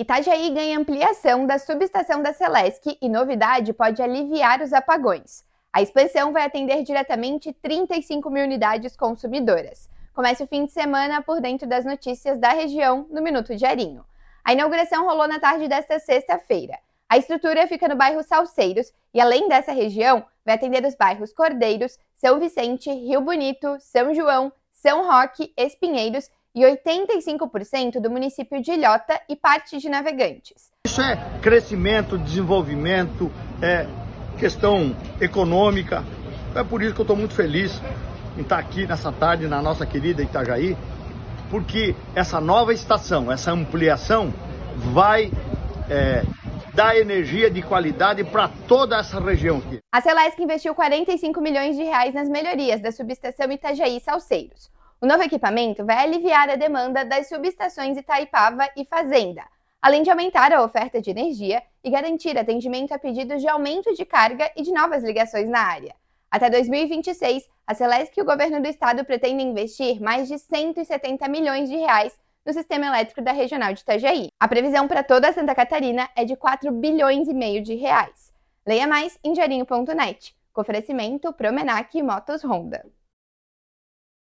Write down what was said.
Itajaí ganha ampliação da subestação da Celesc e novidade pode aliviar os apagões. A expansão vai atender diretamente 35 mil unidades consumidoras. Comece o fim de semana por dentro das notícias da região no Minuto Diarinho. A inauguração rolou na tarde desta sexta-feira. A estrutura fica no bairro Salceiros e, além dessa região, vai atender os bairros Cordeiros, São Vicente, Rio Bonito, São João, São Roque, Espinheiros e 85% do município de Ilhota e parte de Navegantes. Isso é crescimento, desenvolvimento, é questão econômica. É por isso que eu estou muito feliz em estar aqui nessa tarde na nossa querida Itajaí, porque essa nova estação, essa ampliação vai é, dar energia de qualidade para toda essa região aqui. A Celesc investiu 45 milhões de reais nas melhorias da subestação Itajaí Salceiros. O novo equipamento vai aliviar a demanda das subestações Itaipava e Fazenda, além de aumentar a oferta de energia e garantir atendimento a pedidos de aumento de carga e de novas ligações na área. Até 2026, a Celesc e o governo do estado pretendem investir mais de 170 milhões de reais no sistema elétrico da regional de Itajaí. A previsão para toda Santa Catarina é de 4 bilhões e meio de reais. Leia mais em jarinho.net. Com oferecimento Promenac e Motos Honda.